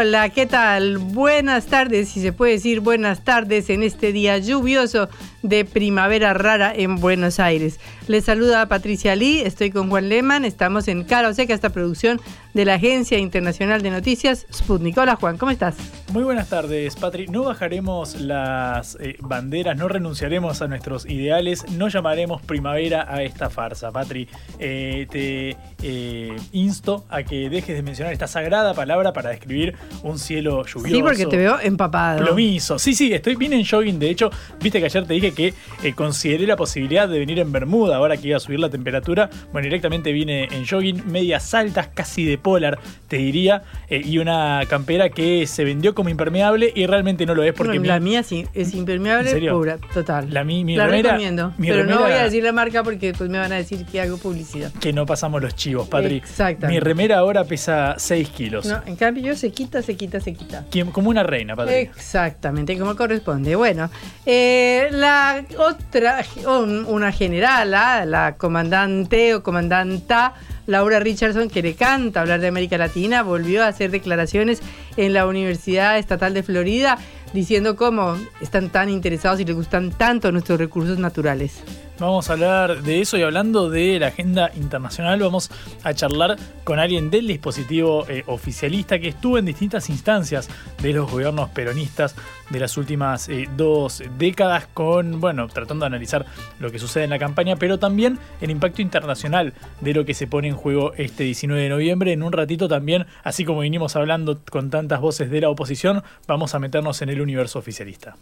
Hola, ¿qué tal? Buenas tardes, si se puede decir buenas tardes en este día lluvioso de primavera rara en Buenos Aires. Les saluda Patricia Lee, estoy con Juan Lehmann, estamos en Cara o Seca, esta producción de la Agencia Internacional de Noticias Sputnik. Hola Juan, ¿cómo estás? Muy buenas tardes, Patri. No bajaremos las eh, banderas, no renunciaremos a nuestros ideales, no llamaremos primavera a esta farsa, Patri. Eh, te eh, insto a que dejes de mencionar esta sagrada palabra para describir un cielo lluvioso. Sí, porque te veo empapado. Plomizo. Sí, sí, estoy bien en jogging. De hecho, viste que ayer te dije que consideré la posibilidad de venir en Bermuda ahora que iba a subir la temperatura. Bueno, directamente vine en jogging, medias altas, casi de polar, te diría, y una campera que se vendió como impermeable y realmente no lo es porque... la mía sí, es impermeable pura, total. La, mi, mi la remera, recomiendo, pero no voy a decir la marca porque después me van a decir que hago publicidad. Que no pasamos los chivos, Patri. Exactamente. Mi remera ahora pesa 6 kilos. No, en cambio yo se quita, se quita, se quita. Como una reina, Patri. Exactamente, como corresponde. Bueno, eh, la otra, una general, la comandante o comandanta Laura Richardson, que le canta hablar de América Latina, volvió a hacer declaraciones en la Universidad Estatal de Florida diciendo cómo están tan interesados y les gustan tanto nuestros recursos naturales. Vamos a hablar de eso y hablando de la agenda internacional, vamos a charlar con alguien del dispositivo eh, oficialista que estuvo en distintas instancias de los gobiernos peronistas de las últimas eh, dos décadas, con, bueno, tratando de analizar lo que sucede en la campaña, pero también el impacto internacional de lo que se pone en juego este 19 de noviembre. En un ratito también, así como vinimos hablando con tantas voces de la oposición, vamos a meternos en el universo oficialista.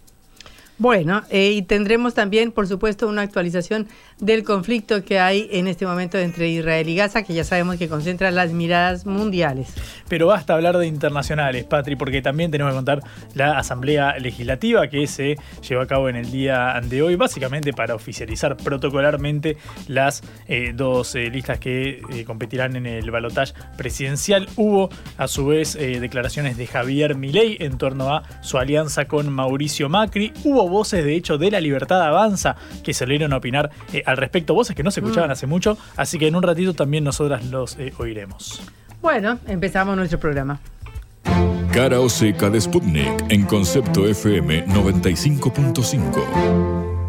Bueno, eh, y tendremos también, por supuesto, una actualización del conflicto que hay en este momento entre Israel y Gaza, que ya sabemos que concentra las miradas mundiales. Pero basta hablar de internacionales, Patri, porque también tenemos que contar la Asamblea Legislativa que se llevó a cabo en el día de hoy, básicamente para oficializar protocolarmente las eh, dos eh, listas que competirán en el balotaje presidencial. Hubo, a su vez, declaraciones de Javier Milei en torno a su alianza con Mauricio Macri. Hubo voces, de hecho, de la Libertad Avanza que salieron a opinar eh, al respecto, voces que no se escuchaban mm. hace mucho, así que en un ratito también nosotras los eh, oiremos. Bueno, empezamos nuestro programa. Cara o seca de Sputnik en concepto FM 95.5.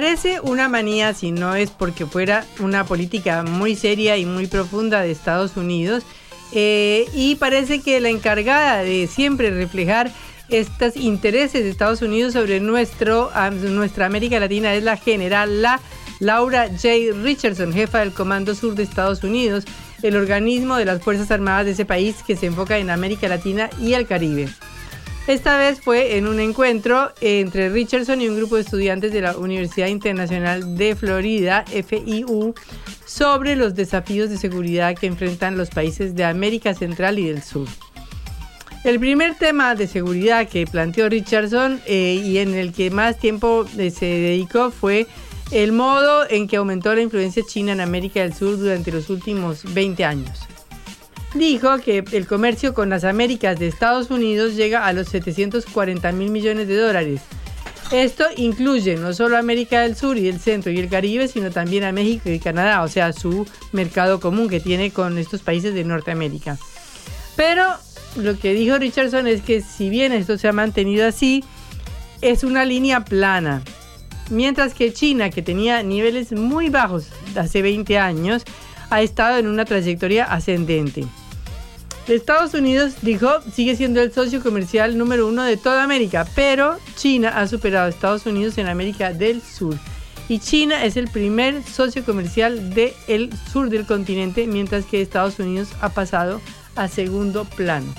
Parece una manía si no es porque fuera una política muy seria y muy profunda de Estados Unidos. Eh, y parece que la encargada de siempre reflejar estos intereses de Estados Unidos sobre nuestro, nuestra América Latina es la general la Laura J. Richardson, jefa del Comando Sur de Estados Unidos, el organismo de las Fuerzas Armadas de ese país que se enfoca en América Latina y el Caribe. Esta vez fue en un encuentro entre Richardson y un grupo de estudiantes de la Universidad Internacional de Florida, FIU, sobre los desafíos de seguridad que enfrentan los países de América Central y del Sur. El primer tema de seguridad que planteó Richardson eh, y en el que más tiempo eh, se dedicó fue el modo en que aumentó la influencia china en América del Sur durante los últimos 20 años dijo que el comercio con las Américas de Estados Unidos llega a los 740 mil millones de dólares. Esto incluye no solo América del Sur y el Centro y el Caribe, sino también a México y Canadá, o sea, su mercado común que tiene con estos países de Norteamérica. Pero lo que dijo Richardson es que si bien esto se ha mantenido así, es una línea plana. Mientras que China, que tenía niveles muy bajos hace 20 años, ha estado en una trayectoria ascendente. Estados Unidos, dijo, sigue siendo el socio comercial número uno de toda América, pero China ha superado a Estados Unidos en América del Sur. Y China es el primer socio comercial del sur del continente, mientras que Estados Unidos ha pasado a segundo plano.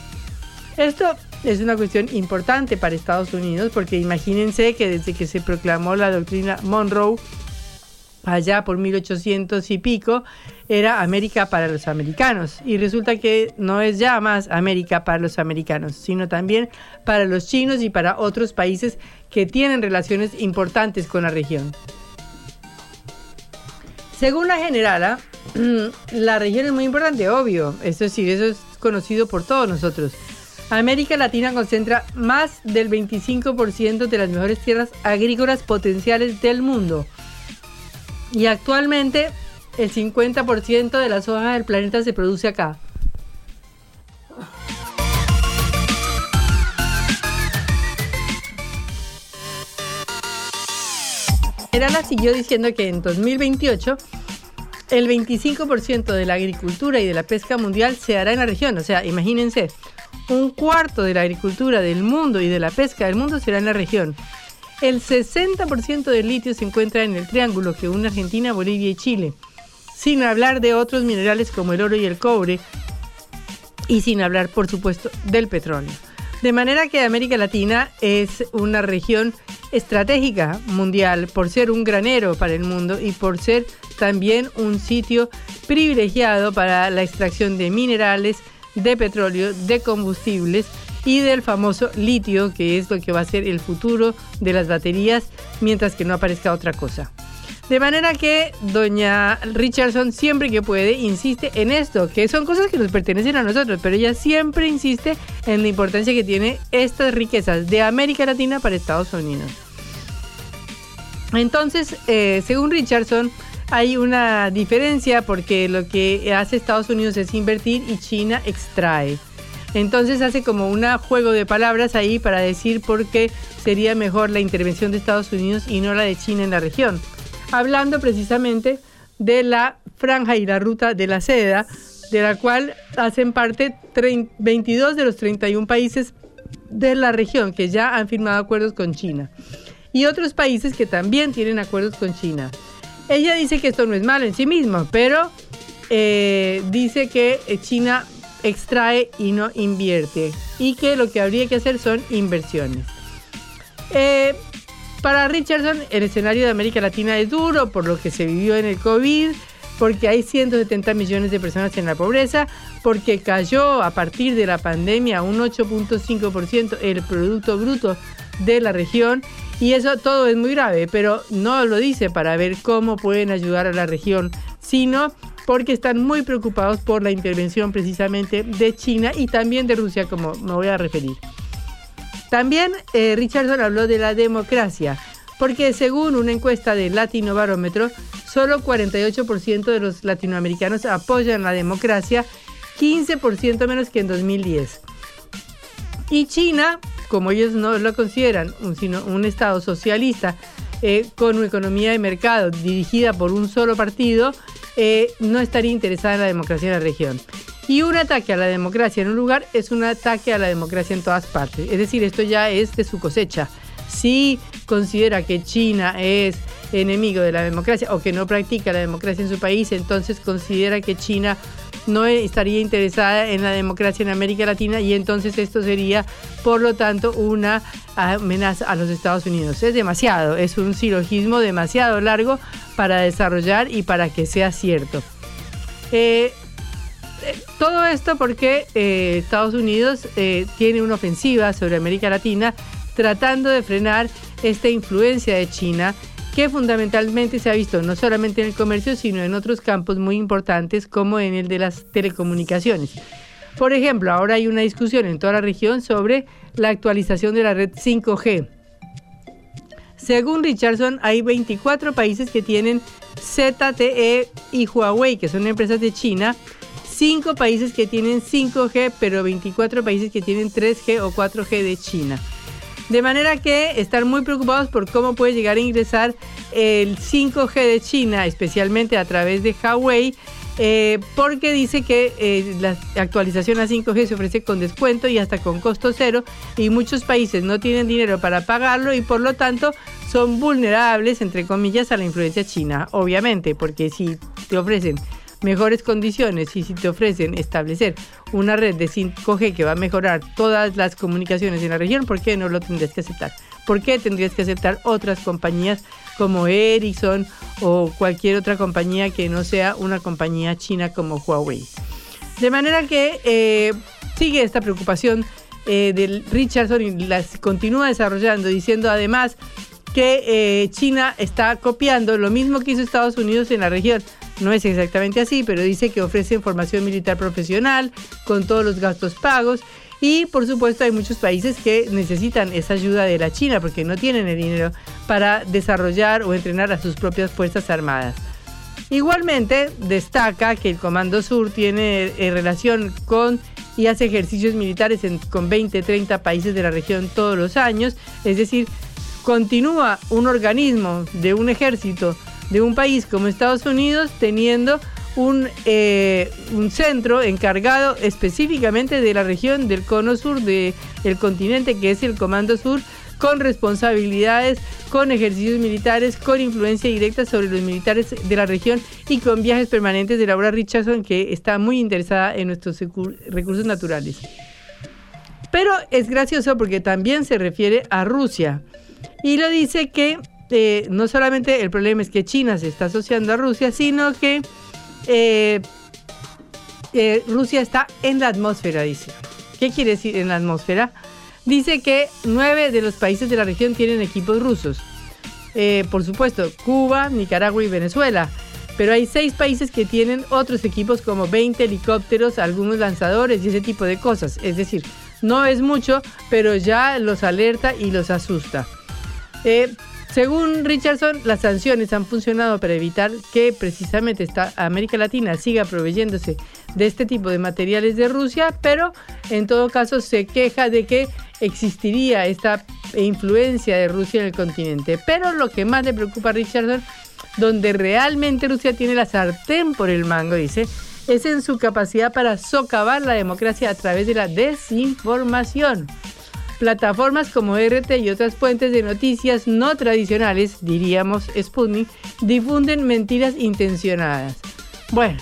Esto es una cuestión importante para Estados Unidos porque imagínense que desde que se proclamó la doctrina Monroe, allá por 1800 y pico, era América para los americanos. Y resulta que no es ya más América para los americanos, sino también para los chinos y para otros países que tienen relaciones importantes con la región. Según la generala, la región es muy importante, obvio. Eso sí, eso es conocido por todos nosotros. América Latina concentra más del 25% de las mejores tierras agrícolas potenciales del mundo. Y actualmente el 50% de la soja del planeta se produce acá. Gerala siguió diciendo que en 2028 el 25% de la agricultura y de la pesca mundial se hará en la región. O sea, imagínense, un cuarto de la agricultura del mundo y de la pesca del mundo será en la región. El 60% del litio se encuentra en el triángulo que une Argentina, Bolivia y Chile, sin hablar de otros minerales como el oro y el cobre, y sin hablar, por supuesto, del petróleo. De manera que América Latina es una región estratégica mundial por ser un granero para el mundo y por ser también un sitio privilegiado para la extracción de minerales, de petróleo, de combustibles y del famoso litio, que es lo que va a ser el futuro de las baterías mientras que no aparezca otra cosa. De manera que doña Richardson siempre que puede insiste en esto, que son cosas que nos pertenecen a nosotros, pero ella siempre insiste en la importancia que tiene estas riquezas de América Latina para Estados Unidos. Entonces, eh, según Richardson, hay una diferencia porque lo que hace Estados Unidos es invertir y China extrae. Entonces hace como un juego de palabras ahí para decir por qué sería mejor la intervención de Estados Unidos y no la de China en la región hablando precisamente de la franja y la ruta de la seda, de la cual hacen parte 22 de los 31 países de la región que ya han firmado acuerdos con China y otros países que también tienen acuerdos con China. Ella dice que esto no es malo en sí mismo, pero eh, dice que China extrae y no invierte y que lo que habría que hacer son inversiones. Eh, para Richardson, el escenario de América Latina es duro por lo que se vivió en el COVID, porque hay 170 millones de personas en la pobreza, porque cayó a partir de la pandemia un 8.5% el Producto Bruto de la región. Y eso todo es muy grave, pero no lo dice para ver cómo pueden ayudar a la región, sino porque están muy preocupados por la intervención precisamente de China y también de Rusia, como me voy a referir. También eh, Richardson habló de la democracia, porque según una encuesta de Latino Barómetro, solo 48% de los latinoamericanos apoyan la democracia, 15% menos que en 2010. Y China, como ellos no lo consideran, un, sino un Estado socialista eh, con una economía de mercado dirigida por un solo partido, eh, no estaría interesada en la democracia en la región. Y un ataque a la democracia en un lugar es un ataque a la democracia en todas partes. Es decir, esto ya es de su cosecha. Si considera que China es enemigo de la democracia o que no practica la democracia en su país, entonces considera que China no estaría interesada en la democracia en América Latina y entonces esto sería, por lo tanto, una amenaza a los Estados Unidos. Es demasiado, es un silogismo demasiado largo para desarrollar y para que sea cierto. Eh, todo esto porque eh, Estados Unidos eh, tiene una ofensiva sobre América Latina tratando de frenar esta influencia de China que fundamentalmente se ha visto no solamente en el comercio, sino en otros campos muy importantes como en el de las telecomunicaciones. Por ejemplo, ahora hay una discusión en toda la región sobre la actualización de la red 5G. Según Richardson, hay 24 países que tienen ZTE y Huawei, que son empresas de China, 5 países que tienen 5G, pero 24 países que tienen 3G o 4G de China. De manera que están muy preocupados por cómo puede llegar a ingresar el 5G de China, especialmente a través de Huawei, eh, porque dice que eh, la actualización a 5G se ofrece con descuento y hasta con costo cero y muchos países no tienen dinero para pagarlo y por lo tanto son vulnerables, entre comillas, a la influencia china, obviamente, porque si te ofrecen mejores condiciones y si te ofrecen establecer una red de 5G que va a mejorar todas las comunicaciones en la región, ¿por qué no lo tendrías que aceptar? ¿Por qué tendrías que aceptar otras compañías como Ericsson o cualquier otra compañía que no sea una compañía china como Huawei? De manera que eh, sigue esta preocupación eh, del Richardson y las continúa desarrollando, diciendo además que eh, China está copiando lo mismo que hizo Estados Unidos en la región. No es exactamente así, pero dice que ofrece formación militar profesional con todos los gastos pagos y por supuesto hay muchos países que necesitan esa ayuda de la China porque no tienen el dinero para desarrollar o entrenar a sus propias Fuerzas Armadas. Igualmente destaca que el Comando Sur tiene eh, relación con y hace ejercicios militares con 20, 30 países de la región todos los años, es decir, continúa un organismo de un ejército de un país como Estados Unidos teniendo un, eh, un centro encargado específicamente de la región del cono sur del continente, que es el Comando Sur, con responsabilidades, con ejercicios militares, con influencia directa sobre los militares de la región y con viajes permanentes de Laura Richardson, que está muy interesada en nuestros recursos naturales. Pero es gracioso porque también se refiere a Rusia y lo dice que eh, no solamente el problema es que China se está asociando a Rusia, sino que eh, eh, Rusia está en la atmósfera, dice. ¿Qué quiere decir en la atmósfera? Dice que nueve de los países de la región tienen equipos rusos. Eh, por supuesto, Cuba, Nicaragua y Venezuela. Pero hay seis países que tienen otros equipos como 20 helicópteros, algunos lanzadores y ese tipo de cosas. Es decir, no es mucho, pero ya los alerta y los asusta. Según Richardson, las sanciones han funcionado para evitar que precisamente esta América Latina siga proveyéndose de este tipo de materiales de Rusia, pero en todo caso se queja de que existiría esta influencia de Rusia en el continente. Pero lo que más le preocupa a Richardson, donde realmente Rusia tiene la sartén por el mango, dice, es en su capacidad para socavar la democracia a través de la desinformación. Plataformas como RT y otras fuentes de noticias no tradicionales, diríamos Sputnik, difunden mentiras intencionadas. Bueno,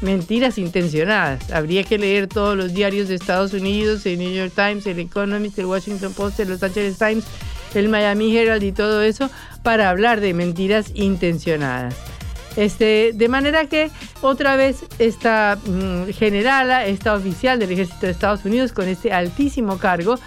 mentiras intencionadas. Habría que leer todos los diarios de Estados Unidos, el New York Times, el Economist, el Washington Post, el Los Angeles Times, el Miami Herald y todo eso para hablar de mentiras intencionadas. Este, de manera que otra vez esta mm, generala, esta oficial del ejército de Estados Unidos con este altísimo cargo,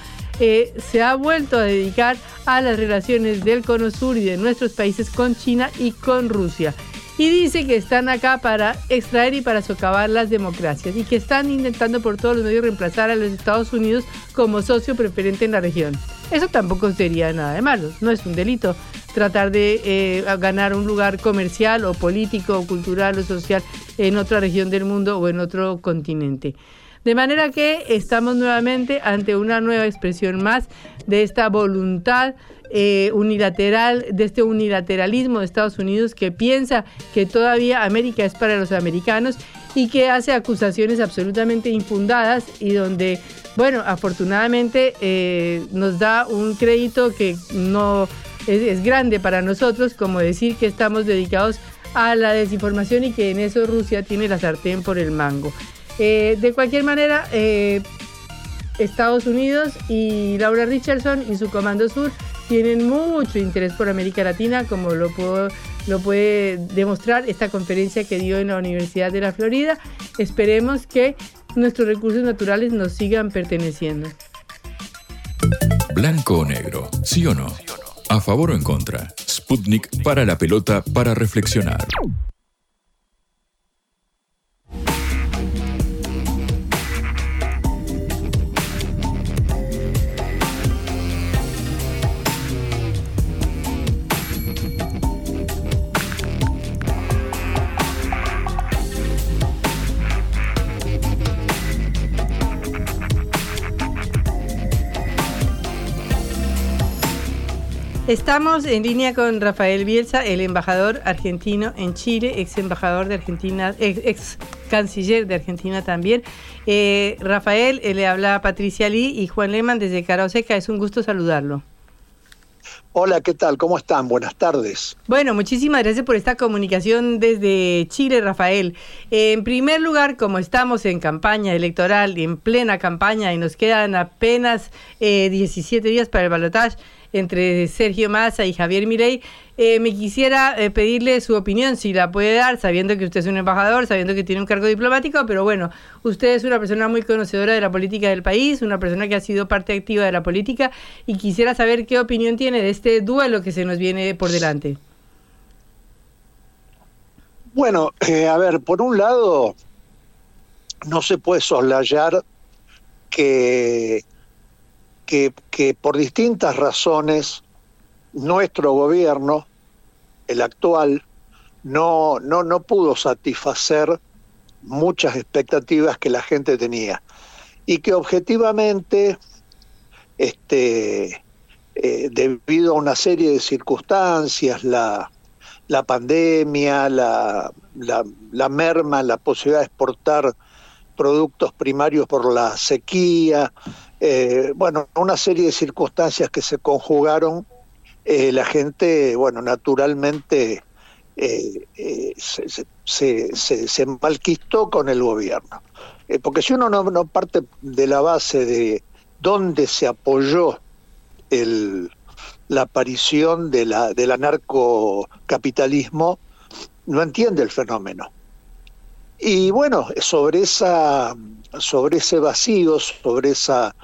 se ha vuelto a dedicar a las relaciones del Cono Sur y de nuestros países con China y con Rusia. Y dice que están acá para extraer y para socavar las democracias y que están intentando por todos los medios reemplazar a los Estados Unidos como socio preferente en la región. Eso tampoco sería nada de malo, no es un delito tratar de eh, ganar un lugar comercial o político o cultural o social en otra región del mundo o en otro continente. De manera que estamos nuevamente ante una nueva expresión más de esta voluntad eh, unilateral, de este unilateralismo de Estados Unidos que piensa que todavía América es para los americanos y que hace acusaciones absolutamente infundadas y donde, bueno, afortunadamente eh, nos da un crédito que no es, es grande para nosotros, como decir que estamos dedicados a la desinformación y que en eso Rusia tiene la sartén por el mango. Eh, de cualquier manera, eh, Estados Unidos y Laura Richardson y su Comando Sur tienen mucho interés por América Latina, como lo, lo puede demostrar esta conferencia que dio en la Universidad de la Florida. Esperemos que nuestros recursos naturales nos sigan perteneciendo. Blanco o negro, sí o no. A favor o en contra. Sputnik para la pelota para reflexionar. Estamos en línea con Rafael Bielsa, el embajador argentino en Chile, ex embajador de Argentina, ex, canciller de Argentina también. Eh, Rafael, eh, le habla Patricia Lee y Juan Lehmann desde Caroseca. Es un gusto saludarlo. Hola, ¿qué tal? ¿Cómo están? Buenas tardes. Bueno, muchísimas gracias por esta comunicación desde Chile, Rafael. En primer lugar, como estamos en campaña electoral, en plena campaña, y nos quedan apenas 17 eh, días para el balotaje, entre Sergio Massa y Javier Milei. Eh, me quisiera eh, pedirle su opinión, si la puede dar, sabiendo que usted es un embajador, sabiendo que tiene un cargo diplomático, pero bueno, usted es una persona muy conocedora de la política del país, una persona que ha sido parte activa de la política, y quisiera saber qué opinión tiene de este duelo que se nos viene por delante. Bueno, eh, a ver, por un lado, no se puede soslayar que que, por distintas razones nuestro gobierno, el actual, no, no, no pudo satisfacer muchas expectativas que la gente tenía. Y que objetivamente este, eh, debido a una serie de circunstancias, la, la pandemia, la, la, la, merma, la posibilidad de exportar productos primarios por la sequía, eh, bueno, una serie de circunstancias que se conjugaron, eh, la gente, bueno, naturalmente eh, se, se, malquistó con el gobierno. porque si uno no, parte de la base de dónde se apoyó la aparición del anarcocapitalismo, no entiende el fenómeno. Y bueno, sobre esa sobre ese vacío, sobre esa,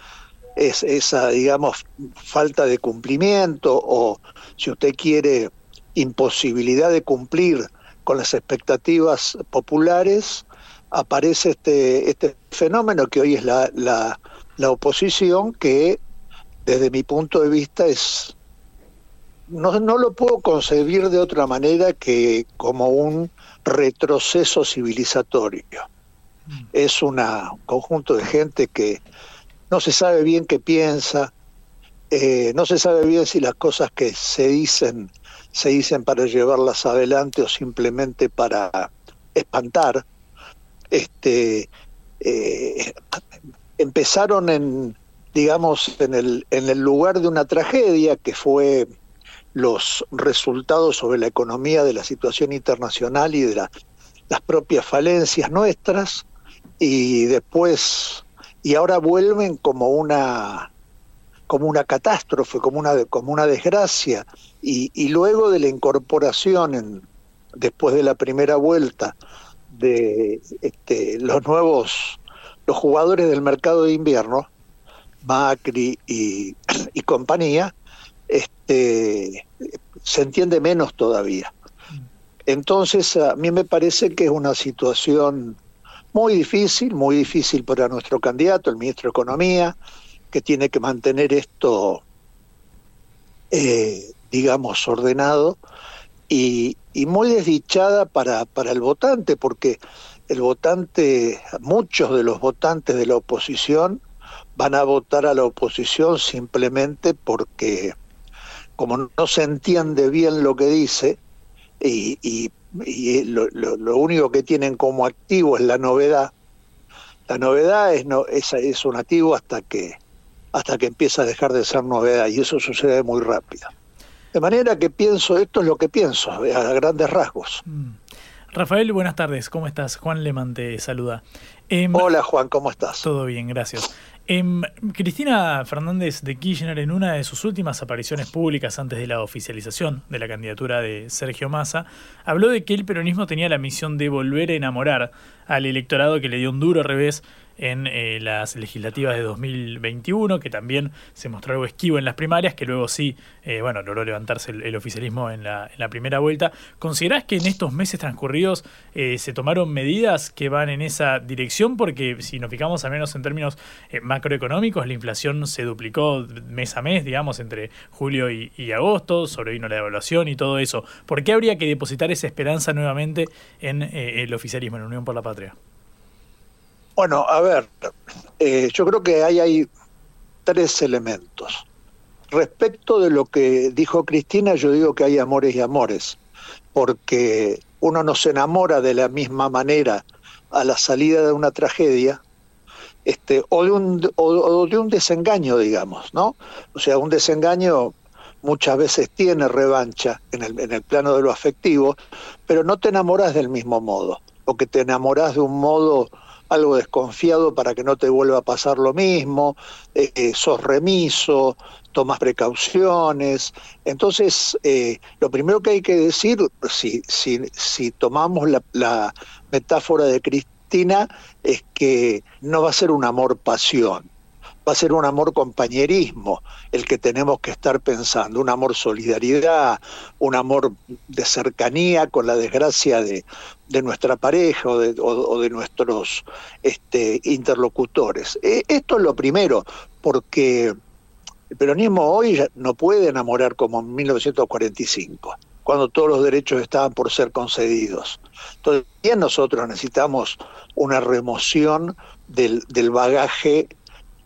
esa, digamos, falta de cumplimiento o, si usted quiere, imposibilidad de cumplir con las expectativas populares, aparece este, este fenómeno que hoy es la, la, la oposición, que desde mi punto de vista es no, no, lo puedo concebir de otra manera que como un retroceso civilizatorio es un conjunto de gente que no se sabe bien qué piensa, eh, no se sabe bien si las cosas que se dicen se dicen para llevarlas adelante o simplemente para espantar. Este, eh, empezaron en, digamos, en el, en el lugar de una tragedia que fue los resultados sobre la economía de la situación internacional y de las propias falencias nuestras, y después y ahora vuelven como una como una catástrofe, como una como una desgracia. Y, y luego de la incorporación en, después de la primera vuelta de este, los nuevos los jugadores del mercado de invierno Macri y, y compañía este, se entiende menos todavía. Entonces a mí me parece que es una situación muy difícil, muy difícil para nuestro candidato, el ministro de Economía, que tiene que mantener esto, eh, digamos, ordenado y, muy desdichada para, para el votante, porque el votante, muchos de los votantes de la oposición van a votar a la oposición simplemente porque como no se entiende bien lo que dice y, y y lo, lo, único que tienen como activo es la novedad. La novedad es, no, es, es un activo hasta que, hasta que empieza a dejar de ser novedad y eso sucede muy rápido. De manera que pienso, esto es lo que pienso, a grandes rasgos. Mm. Rafael, buenas tardes, ¿cómo estás? Juan Leman te saluda. Em, Hola Juan, ¿cómo estás? Todo bien, gracias. Em, Cristina Fernández de Kirchner, en una de sus últimas apariciones públicas antes de la oficialización de la candidatura de Sergio Massa, habló de que el peronismo tenía la misión de volver a enamorar al electorado que le dio un duro revés en eh, las legislativas de 2021, que también se mostró algo esquivo en las primarias, que luego sí, eh, bueno, logró levantarse el, oficialismo en la, en la, primera vuelta. ¿Considerás que en estos meses transcurridos eh, se tomaron medidas que van en esa dirección? Porque si nos fijamos al menos en términos macroeconómicos, la inflación se duplicó mes a mes, digamos, entre julio y, y agosto, sobrevino la devaluación y todo eso. ¿Por qué habría que depositar esa esperanza nuevamente en el oficialismo, en la Unión por la Patria? Bueno, a ver, eh, yo creo que hay tres elementos. respecto de lo que dijo Cristina, yo digo que hay amores y amores, porque uno no se enamora de la misma manera a la salida de una tragedia este, o, de un, o, de un desengaño, digamos, ¿no? O sea, un desengaño muchas veces tiene revancha en el, en el plano de lo afectivo, pero no te enamoras del mismo modo, o que te enamoras de un modo algo desconfiado para que no te vuelva a pasar lo mismo, eh, eh, sos remiso, tomas precauciones. Entonces, eh, lo primero que hay que decir, si, si, si tomamos la, la metáfora de Cristo, es que no va a ser un amor-pasión, va a ser un amor compañerismo el que tenemos que estar pensando, un amor solidaridad, un amor de cercanía con la desgracia de, nuestra pareja o de, nuestros este, interlocutores. E, esto es lo primero, porque el peronismo hoy no puede enamorar como en 1945 cuando todos los derechos estaban por ser concedidos. Entonces, nosotros necesitamos una remoción del, bagaje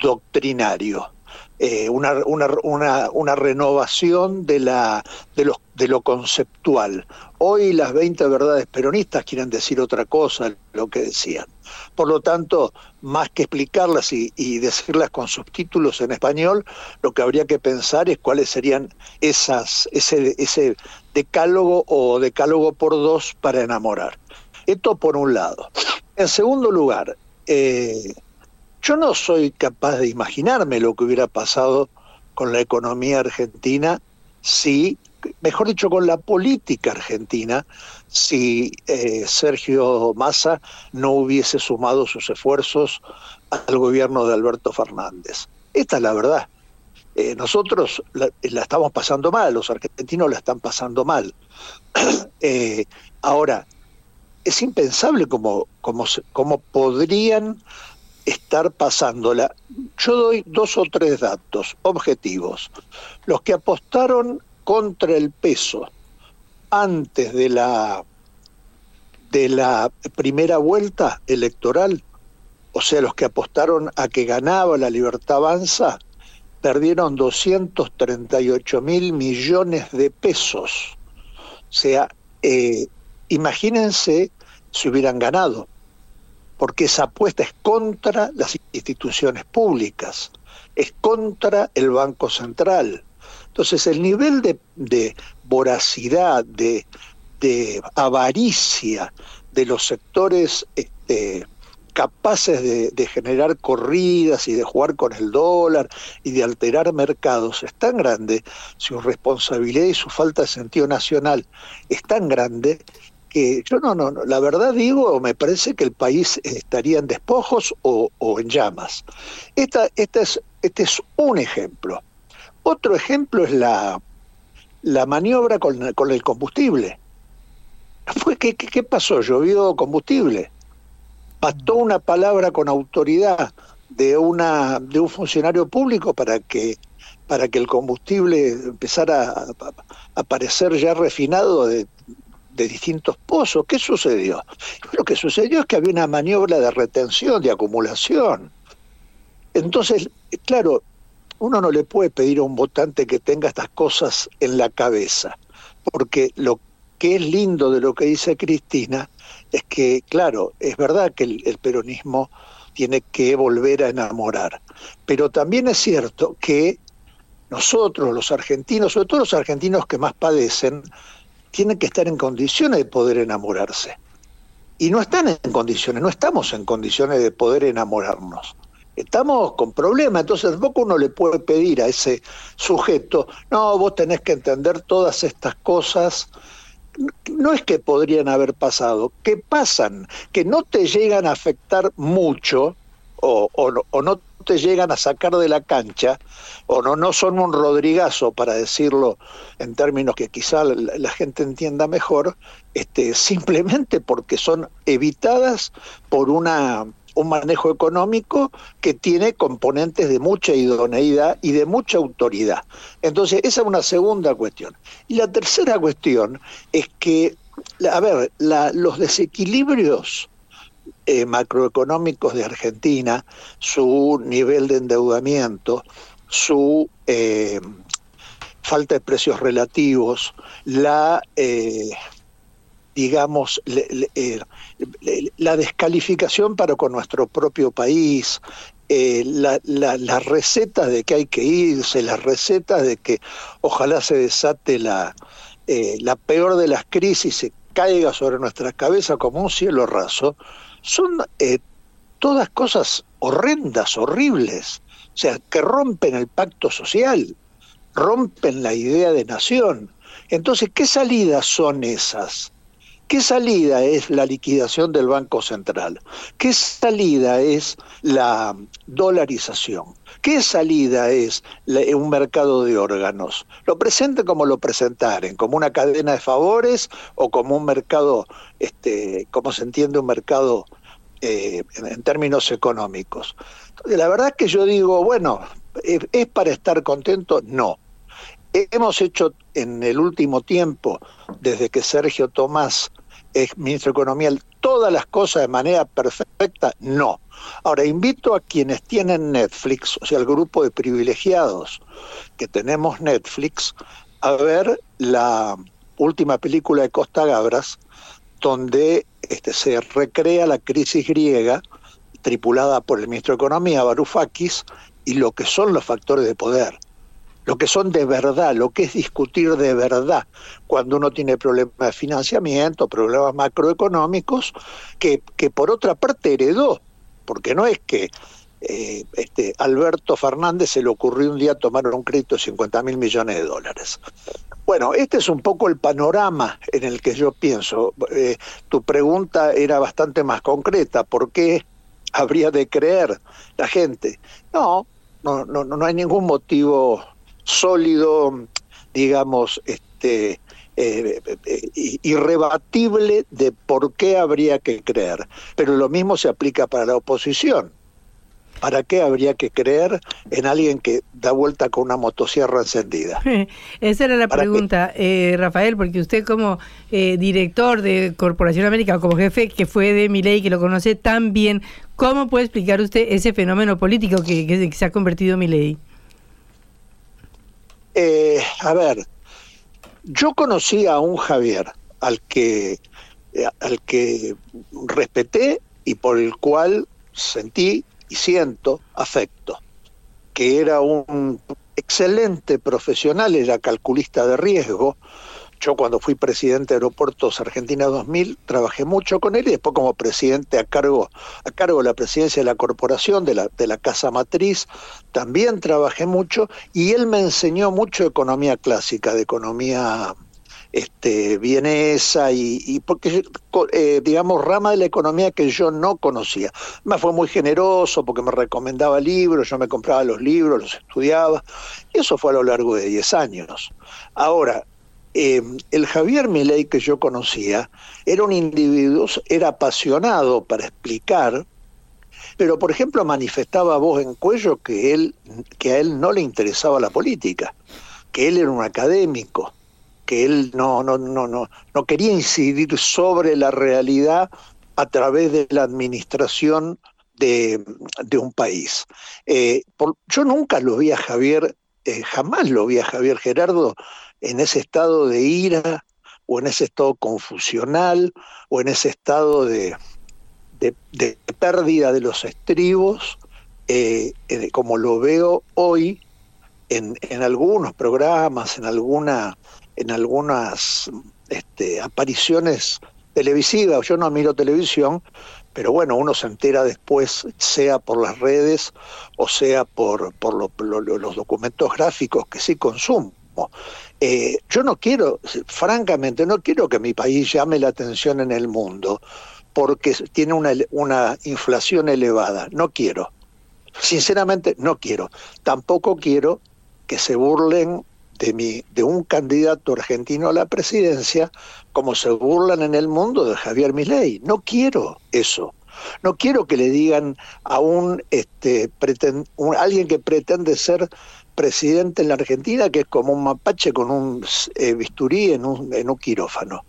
doctrinario, eh, una, una, renovación de, la, de, de lo conceptual. Hoy las 20 verdades peronistas quieren decir otra cosa lo que decían. Por lo tanto, más que explicarlas y, decirlas con subtítulos en español, lo que habría que pensar es cuáles serían esas, ese, ese decálogo o decálogo por dos para enamorar. Esto por un lado. En segundo lugar, eh, yo no soy capaz de imaginarme lo que hubiera pasado con la economía argentina si, mejor dicho, con la política argentina, si eh, Sergio Massa no hubiese sumado sus esfuerzos al gobierno de Alberto Fernández. Esta es la verdad. Eh, nosotros la, estamos pasando mal, los argentinos la están pasando mal. Eh, ahora, es impensable cómo, cómo podrían estar pasándola. Yo doy dos o tres datos objetivos. Los que apostaron contra el peso antes de la de la primera vuelta electoral, o sea, los que apostaron a que ganaba la libertad avanza, perdieron 238 mil millones de pesos. O sea, eh, imagínense si hubieran ganado, porque esa apuesta es contra las instituciones públicas, es contra el Banco Central. Entonces, el nivel de, voracidad, de, de avaricia de los sectores este, capaces de, generar corridas y de jugar con el dólar y de alterar mercados es tan grande, su responsabilidad y su falta de sentido nacional es tan grande que yo no, no, la verdad digo, me parece que el país estaría en despojos o, en llamas. Esta, esta es, este es un ejemplo. Otro ejemplo es la, la maniobra con, con el combustible. Fue, ¿qué, ¿Qué pasó? Llovió combustible bastó una palabra con autoridad de una de un funcionario público para que para que el combustible empezara a, aparecer ya refinado de, distintos pozos. ¿Qué sucedió? Lo que sucedió es que había una maniobra de retención, de acumulación. Entonces, claro, uno no le puede pedir a un votante que tenga estas cosas en la cabeza, porque lo que es lindo de lo que dice Cristina es que, claro, es verdad que el, peronismo tiene que volver a enamorar, pero también es cierto que nosotros, los argentinos, sobre todo los argentinos que más padecen, tienen que estar en condiciones de poder enamorarse. Y no están en condiciones, no estamos en condiciones de poder enamorarnos. Estamos con problemas, entonces tampoco uno le puede pedir a ese sujeto, no, vos tenés que entender todas estas cosas no es que podrían haber pasado, que pasan, que no te llegan a afectar mucho o, no, llegan a sacar de la cancha, o no, no son un rodrigazo, para decirlo en términos que quizá la, gente entienda mejor, este, simplemente porque son evitadas por una un manejo económico que tiene componentes de mucha idoneidad y de mucha autoridad. Entonces, esa es una segunda cuestión. Y la tercera cuestión es que, a ver, los desequilibrios eh, macroeconómicos de Argentina, su nivel de endeudamiento, su, eh, falta de precios relativos, la digamos, la descalificación para con nuestro propio país, eh, las recetas de que hay que irse, las recetas de que ojalá se desate la, eh, la peor de las crisis, se caiga sobre nuestra cabeza como un cielo raso, son eh, todas cosas horrendas, horribles, o sea, que rompen el pacto social, rompen la idea de nación. Entonces, ¿qué salidas son esas? ¿Qué salida es la liquidación del Banco Central? ¿Qué salida es la dolarización? ¿Qué salida es un mercado de órganos? Lo presenten como lo presentaren, como una cadena de favores o como un mercado, este, como se entiende un mercado eh, en, términos económicos. la verdad es que yo digo, bueno, ¿es para estar contento? No. Hemos hecho en el último tiempo, desde que Sergio Tomás ministro de Economía, todas las cosas de manera perfecta, no. Ahora, invito a quienes tienen Netflix, o sea, el grupo de privilegiados que tenemos Netflix, a ver la última película de Costa Gabras, donde este, se recrea la crisis griega tripulada por el ministro de Economía, Varoufakis, y lo que son los factores de poder lo que son de verdad, lo que es discutir de verdad, cuando uno tiene problemas de financiamiento, problemas macroeconómicos, que, que por otra parte heredó, porque no es que eh, este, Alberto Fernández se le ocurrió un día tomar un crédito de 50 mil millones de dólares. Bueno, este es un poco el panorama en el que yo pienso. Eh, tu pregunta era bastante más concreta, ¿por qué habría de creer la gente? No, no, no, no hay ningún motivo sólido, digamos, este, eh, eh, irrebatible de por qué habría que creer. Pero lo mismo se aplica para la oposición. ¿Para qué habría que creer en alguien que da vuelta con una motosierra encendida? Esa era la pregunta, eh, Rafael, porque usted como director de Corporación América, como jefe que fue de mi ley, que lo conoce tan bien, ¿cómo puede explicar usted ese fenómeno político que, que se ha convertido mi ley? Eh, a ver, yo conocí a un Javier al que, eh, al que respeté y por el cual sentí y siento afecto, que era un excelente profesional, era calculista de riesgo, yo cuando fui presidente de Aeropuertos Argentina 2000 trabajé mucho con él y después como presidente a cargo, a cargo de la presidencia de la corporación, de la, de la casa matriz, también trabajé mucho y él me enseñó mucho de economía clásica, de economía este, vienesa y, porque, eh, digamos, rama de la economía que yo no conocía. Me fue muy generoso porque me recomendaba libros, yo me compraba los libros, los estudiaba, y eso fue a lo largo de 10 años. Ahora, eh, el Javier Milei que yo conocía era un individuo, era apasionado para explicar, pero por ejemplo manifestaba voz en cuello que, él, que a él no le interesaba la política, que él era un académico, que él no, no, no, no, no quería incidir sobre la realidad a través de la administración de, un país. Eh, yo nunca lo vi a Javier, eh, jamás lo vi a Javier Gerardo en ese estado de ira o en ese estado confusional o en ese estado de, pérdida de los estribos, eh, como lo veo hoy en, en, algunos programas, en, alguna, en algunas este, apariciones televisivas. Yo no miro televisión, pero bueno, uno se entera después, sea por las redes o sea por, por los documentos gráficos que sí consumo. Eh, yo no quiero, francamente, no quiero que mi país llame la atención en el mundo porque tiene una, una inflación elevada. No quiero. Sinceramente, no quiero. Tampoco quiero que se burlen de, mi, de un candidato argentino a la presidencia como se burlan en el mundo de Javier Milei. No quiero eso. No quiero que le digan a un, este, un alguien que pretende ser presidente en la Argentina que es como un mapache con un eh, bisturí en un, en un quirófano.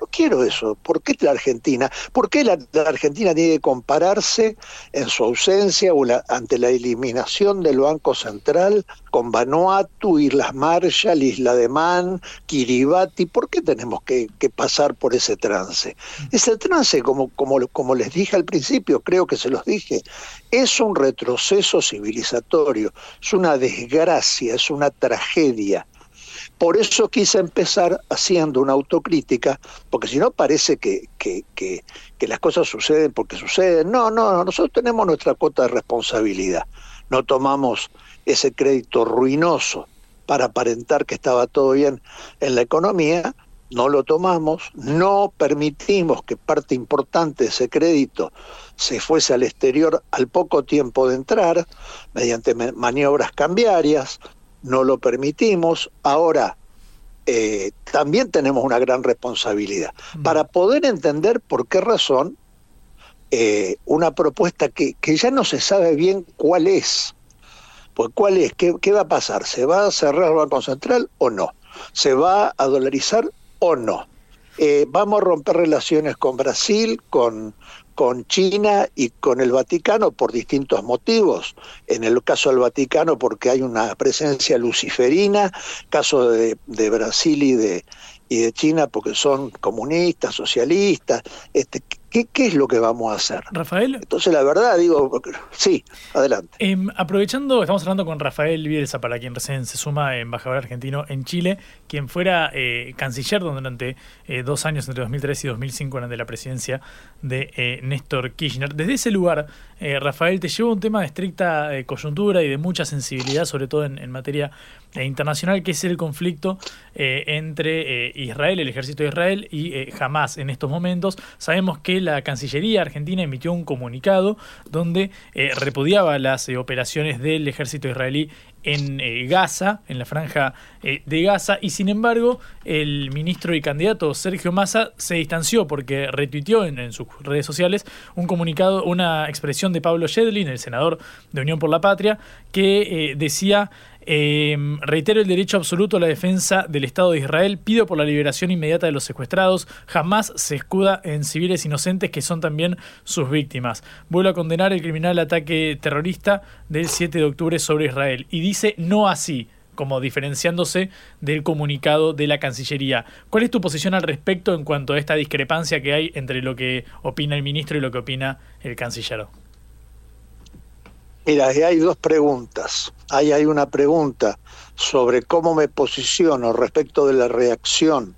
No quiero eso. ¿Por qué la Argentina? ¿Por qué la, Argentina tiene que compararse en su ausencia o ante la eliminación del Banco Central con Vanuatu, Islas Marshall, Isla de Man, Kiribati? ¿Por qué tenemos que, pasar por ese trance? Ese trance, como, como, como les dije al principio, creo que se los dije, es un retroceso civilizatorio, es una desgracia, es una tragedia por eso quise empezar haciendo una autocrítica, porque si no parece que, que, que, las cosas suceden porque suceden. No, no, nosotros tenemos nuestra cuota de responsabilidad. No tomamos ese crédito ruinoso para aparentar que estaba todo bien en la economía, no lo tomamos, no permitimos que parte importante de ese crédito se fuese al exterior al poco tiempo de entrar, mediante maniobras cambiarias, no lo permitimos. Ahora, eh, también tenemos una gran responsabilidad mm. para poder entender por qué razón eh, una propuesta que, que, ya no se sabe bien cuál es. Pues cuál es, ¿Qué, ¿qué va a pasar? ¿Se va a cerrar el Banco Central o no? ¿Se va a dolarizar o no? Eh, vamos a romper relaciones con Brasil, con, con China y con el Vaticano por distintos motivos. En el caso del Vaticano porque hay una presencia luciferina, caso de, Brasil y de, y de China porque son comunistas, socialistas. Este, ¿Qué, es lo que vamos a hacer? Rafael. Entonces, la verdad, digo, sí, adelante. Em, aprovechando, estamos hablando con Rafael Bielsa, para quien recién se suma, embajador argentino en Chile, quien fuera eh, canciller durante eh, dos años, entre 2003 y 2005, durante la presidencia de eh, Néstor Kirchner. Desde ese lugar, Rafael, te llevo un tema de estricta coyuntura y de mucha sensibilidad, sobre todo en, en materia internacional, que es el conflicto entre Israel, el ejército de Israel, y Hamas en estos momentos. Sabemos que la Cancillería Argentina emitió un comunicado donde eh, repudiaba las eh, operaciones del ejército israelí en eh, Gaza, en la franja de Gaza, y sin embargo el ministro y candidato Sergio Massa se distanció porque retuiteó en, sus redes sociales un comunicado, una expresión de Pablo Shedlin, el senador de Unión por la Patria, que decía eh, reitero el derecho absoluto a la defensa del Estado de Israel. Pido por la liberación inmediata de los secuestrados. Jamás se escuda en civiles inocentes que son también sus víctimas. Vuelvo a condenar el criminal ataque terrorista del 7 de octubre sobre Israel. Y dice no así como diferenciándose del comunicado de la Cancillería. ¿Cuál es tu posición al respecto en cuanto a esta discrepancia que hay entre lo que opina el ministro y lo que opina el canciller? Mira, hay dos preguntas. Ahí hay una pregunta sobre cómo me posiciono respecto de la reacción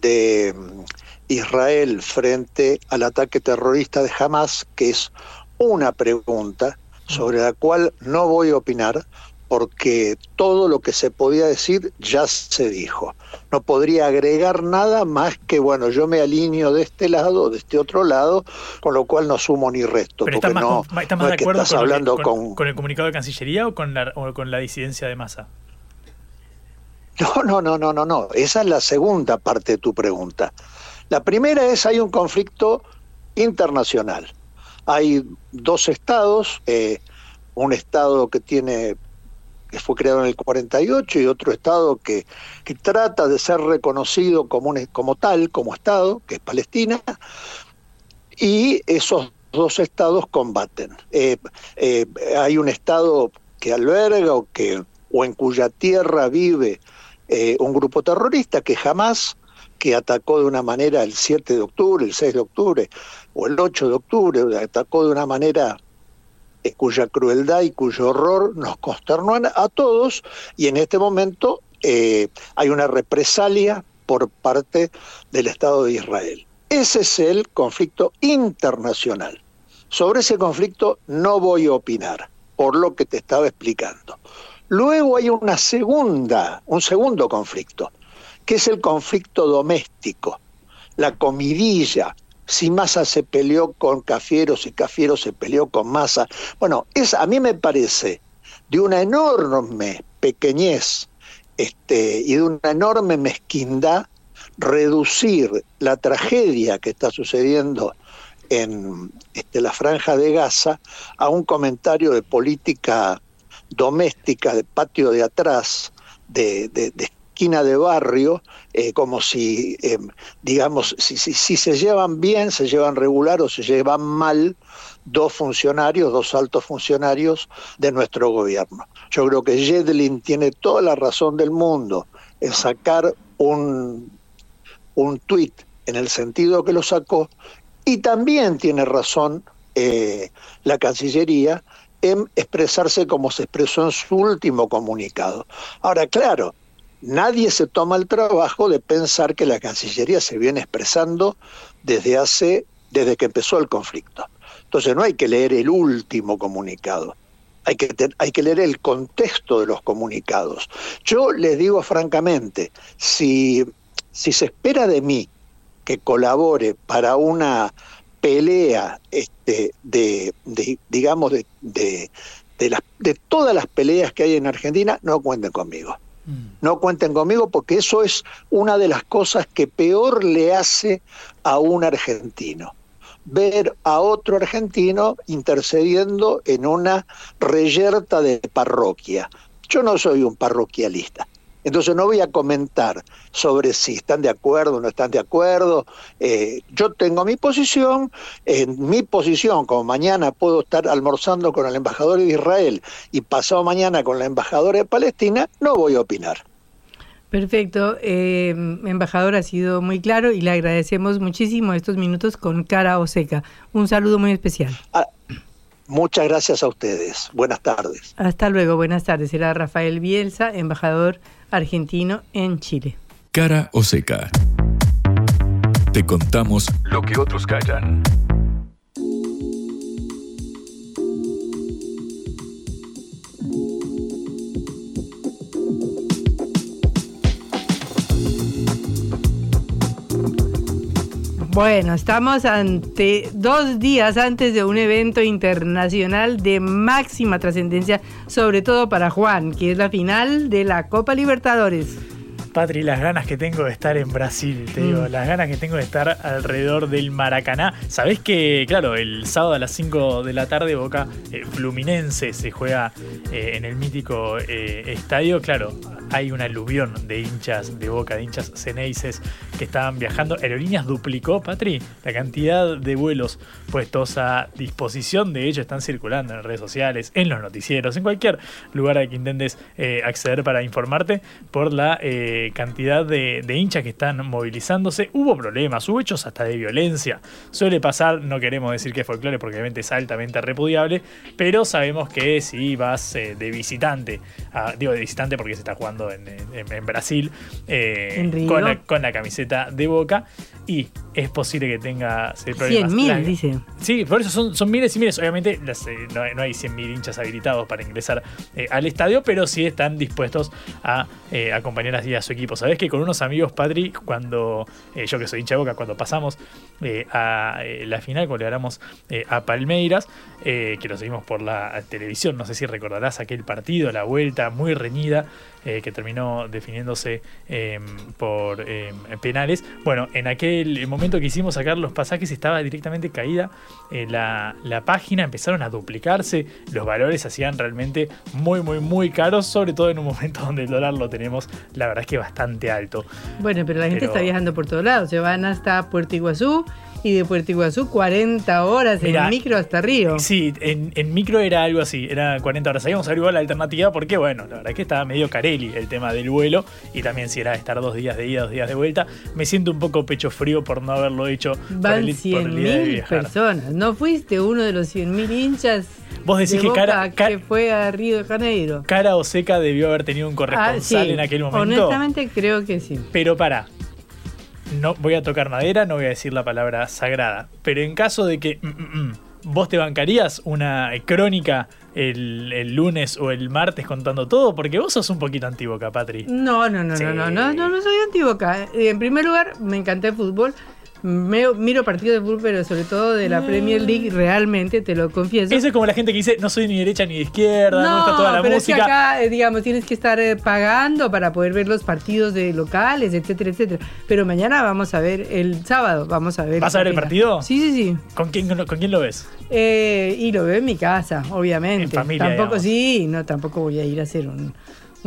de mm, Israel frente al ataque terrorista de Hamas, que es una pregunta sobre la cual no voy a opinar, porque todo lo que se podía decir ya se dijo. No podría agregar nada más que, bueno, yo me alineo de este lado, de este otro lado, con lo cual no sumo ni resto. Pero ¿Estás más, no, de acuerdo con, hablando con, con, el comunicado de Cancillería o con la, o con la disidencia de masa? No, no, no, no, no, no. Esa es la segunda parte de tu pregunta. La primera es, hay un conflicto internacional. Hay dos estados, eh, un estado que tiene que fue creado en el 48, y otro Estado que, que trata de ser reconocido como, como tal, como Estado, que es Palestina, y esos dos estados combaten. Eh, eh, hay un Estado que alberga o, que, o en cuya tierra vive eh, un grupo terrorista que jamás que atacó de una manera el 7 de octubre, el 6 de octubre o el 8 de octubre, atacó de una manera cuya crueldad y cuyo horror nos consternó a todos y en este momento eh, hay una represalia por parte del Estado de Israel. Ese es el conflicto internacional. Sobre ese conflicto no voy a opinar, por lo que te estaba explicando. Luego hay una segunda, un segundo conflicto, que es el conflicto doméstico, la comidilla, si Massa se peleó con Cafiero, si Cafiero se peleó con Massa. Bueno, es, a mí me parece de una enorme pequeñez este, y de una enorme mezquindad reducir la tragedia que está sucediendo en este, la franja de Gaza a un comentario de política doméstica, de patio de atrás, de, esquina de barrio, eh, como si, eh, digamos, si, si, si, se llevan bien, se llevan regular o se llevan mal dos funcionarios, dos altos funcionarios de nuestro gobierno. Yo creo que Jedlin tiene toda la razón del mundo en sacar un, un tuit en el sentido que lo sacó, y también tiene razón eh, la Cancillería en expresarse como se expresó en su último comunicado. Ahora, claro, nadie se toma el trabajo de pensar que la Cancillería se viene expresando desde hace, desde que empezó el conflicto. Entonces no hay que leer el último comunicado, hay que, hay que leer el contexto de los comunicados. Yo les digo francamente, si, si se espera de mí que colabore para una pelea este, de, digamos, de, de todas las peleas que hay en Argentina, no cuenten conmigo. No cuenten conmigo porque eso es una de las cosas que peor le hace a un argentino. Ver a otro argentino intercediendo en una reyerta de parroquia. Yo no soy un parroquialista. Entonces no voy a comentar sobre si están de acuerdo o no están de acuerdo. Eh, yo tengo mi posición, en mi posición, como mañana puedo estar almorzando con el embajador de Israel y pasado mañana con la embajadora de Palestina, no voy a opinar. Perfecto, eh, embajador ha sido muy claro y le agradecemos muchísimo estos minutos con cara o seca. Un saludo muy especial. Ah, muchas gracias a ustedes. Buenas tardes. Hasta luego, buenas tardes. Era Rafael Bielsa, embajador argentino en Chile. Cara o seca. Te contamos lo que otros callan. Bueno, estamos ante dos días antes de un evento internacional de máxima trascendencia, sobre todo para Juan, que es la final de la Copa Libertadores. Patri, las ganas que tengo de estar en Brasil, te digo, mm. las ganas que tengo de estar alrededor del Maracaná. Sabés que, claro, el sábado a las 5 de la tarde Boca eh, Fluminense se juega eh, en el mítico eh, estadio. Claro, hay una aluvión de hinchas de Boca, de hinchas ceneices que estaban viajando. Aerolíneas duplicó, Patri, la cantidad de vuelos puestos a disposición. De hecho, están circulando en redes sociales, en los noticieros, en cualquier lugar al que intentes acceder para informarte por la cantidad de, hinchas que están movilizándose. Hubo problemas, hubo hechos hasta de violencia. Suele pasar, no queremos decir que es folclore porque obviamente es altamente repudiable, pero sabemos que si vas eh, de visitante, digo de visitante porque se está jugando en, Brasil, eh, con, la, con la camiseta de boca, y es posible que tenga problemas. 100.000, dice. Sí, por eso son, son miles y miles. Obviamente eh, no, no, hay 100.000 hinchas habilitados para ingresar eh, al estadio, pero sí están dispuestos a eh, acompañar así a su equipo. Sabes que con unos amigos, Patri, cuando yo que soy hincha de boca, cuando pasamos a la final, cuando le ganamos a Palmeiras, que lo seguimos por la televisión, no sé si recordarás aquel partido, la vuelta muy reñida. que terminó definiéndose em, por em, penales. Bueno, en aquel momento que hicimos sacar los pasajes estaba directamente caída eh, la, la, página, empezaron a duplicarse, los valores hacían realmente muy, muy, muy caros, sobre todo en un momento donde el dólar lo tenemos, la verdad es que bastante alto. Bueno, pero la gente está viajando por todos lados, se van hasta Puerto Iguazú, y de Puerto Iguazú 40 horas en micro hasta Río. Sí, en, micro era algo así, era 40 horas. Habíamos averiguado la alternativa porque, bueno, la verdad es que estaba medio careli el tema del vuelo y también si era estar dos días de ida, dos días de vuelta. Me siento un poco pecho frío por no haberlo hecho. Van 100.000 personas. ¿No fuiste uno de los 100.000 hinchas? Vos decís que cara, que fue a Río de Janeiro. Cara o seca debió haber tenido un corresponsal ah, en aquel momento. Honestamente creo que sí. Pero para, no voy a tocar madera, no voy a decir la palabra sagrada, pero en caso de que mm, mm, mm, vos te bancarías una crónica el, lunes o el martes contando todo, porque vos sos un poquito antiboca, Patri. No, no, no, no, no, no, no, no soy antiboca. En primer lugar, me encanta el fútbol miro partidos de fútbol, pero sobre todo de la Premier League, realmente, te lo confieso. Eso es como la gente que dice, no soy ni derecha ni de izquierda, no, está toda la pero música. Es que acá, eh, digamos, tienes que estar eh, pagando para poder ver los partidos de locales, etcétera, etcétera. Pero mañana vamos a ver, el sábado vamos a ver. ¿Vas a ver el partido? Sí, sí, sí. ¿Con quién, con quién lo ves? Eh, y lo veo en mi casa, obviamente. En familia. Tampoco, sí, no, tampoco voy a ir a hacer un